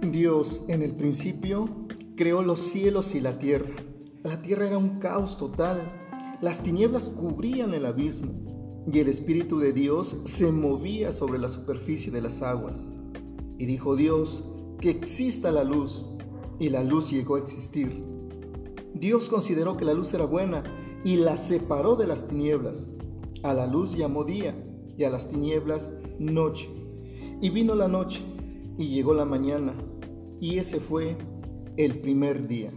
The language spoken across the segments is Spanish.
Dios en el principio creó los cielos y la tierra. La tierra era un caos total. Las tinieblas cubrían el abismo y el Espíritu de Dios se movía sobre la superficie de las aguas. Y dijo Dios, que exista la luz. Y la luz llegó a existir. Dios consideró que la luz era buena y la separó de las tinieblas. A la luz llamó día y a las tinieblas noche. Y vino la noche y llegó la mañana y ese fue el primer día.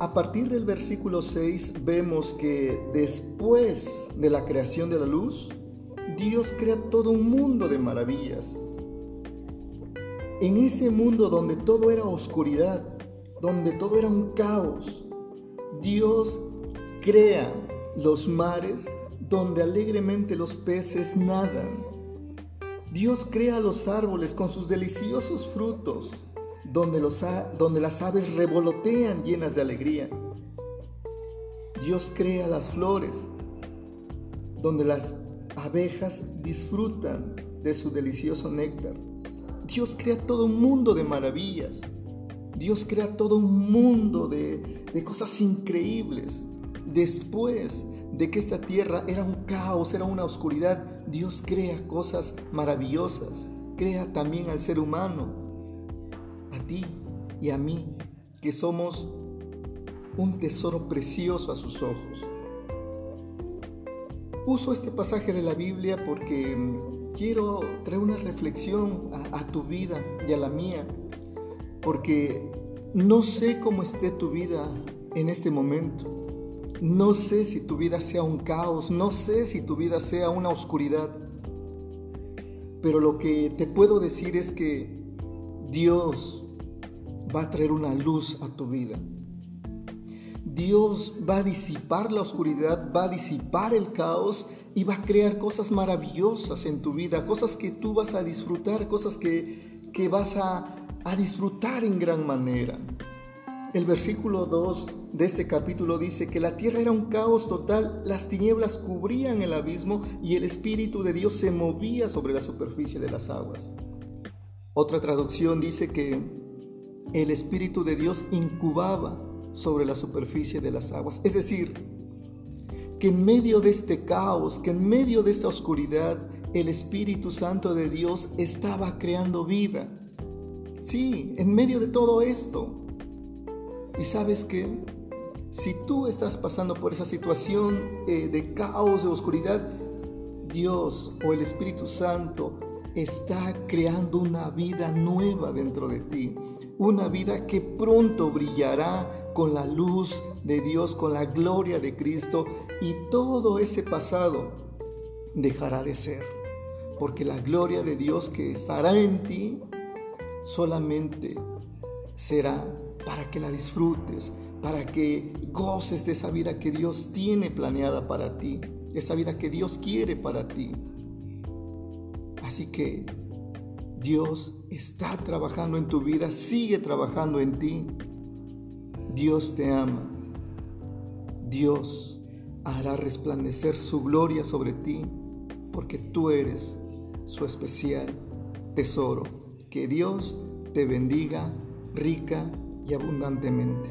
A partir del versículo 6 vemos que después de la creación de la luz, Dios crea todo un mundo de maravillas. En ese mundo donde todo era oscuridad, donde todo era un caos, Dios crea los mares donde alegremente los peces nadan. Dios crea los árboles con sus deliciosos frutos, donde, los, donde las aves revolotean llenas de alegría. Dios crea las flores, donde las abejas disfrutan de su delicioso néctar. Dios crea todo un mundo de maravillas. Dios crea todo un mundo de, de cosas increíbles. Después de que esta tierra era un caos, era una oscuridad, Dios crea cosas maravillosas. Crea también al ser humano a ti y a mí, que somos un tesoro precioso a sus ojos. Uso este pasaje de la Biblia porque mm, quiero traer una reflexión a, tu vida y a la mía, porque no sé cómo esté tu vida en este momento. No sé si tu vida sea un caos, no sé si tu vida sea una oscuridad. Pero lo que te puedo decir es que Dios va a traer una luz a tu vida. Dios va a disipar la oscuridad, va a disipar el caos y va a crear cosas maravillosas en tu vida, cosas que tú vas a disfrutar, cosas que, que vas a, a disfrutar en gran manera. El versículo 2 de este capítulo dice que la tierra era un caos total, las tinieblas cubrían el abismo y el Espíritu de Dios se movía sobre la superficie de las aguas. Otra traducción dice que el Espíritu de Dios incubaba sobre la superficie de las aguas. Es decir, que en medio de este caos, que en medio de esta oscuridad, el Espíritu Santo de Dios estaba creando vida. Sí, en medio de todo esto. Y sabes que si tú estás pasando por esa situación eh, de caos, de oscuridad, Dios o el Espíritu Santo está creando una vida nueva dentro de ti, una vida que pronto brillará con la luz de Dios, con la gloria de Cristo. Y todo ese pasado dejará de ser, porque la gloria de Dios que estará en ti solamente será para que la disfrutes, para que goces de esa vida que Dios tiene planeada para ti, esa vida que Dios quiere para ti. Así que Dios está trabajando en tu vida, sigue trabajando en ti. Dios te ama. Dios hará resplandecer su gloria sobre ti porque tú eres su especial tesoro. Que Dios te bendiga rica y abundantemente.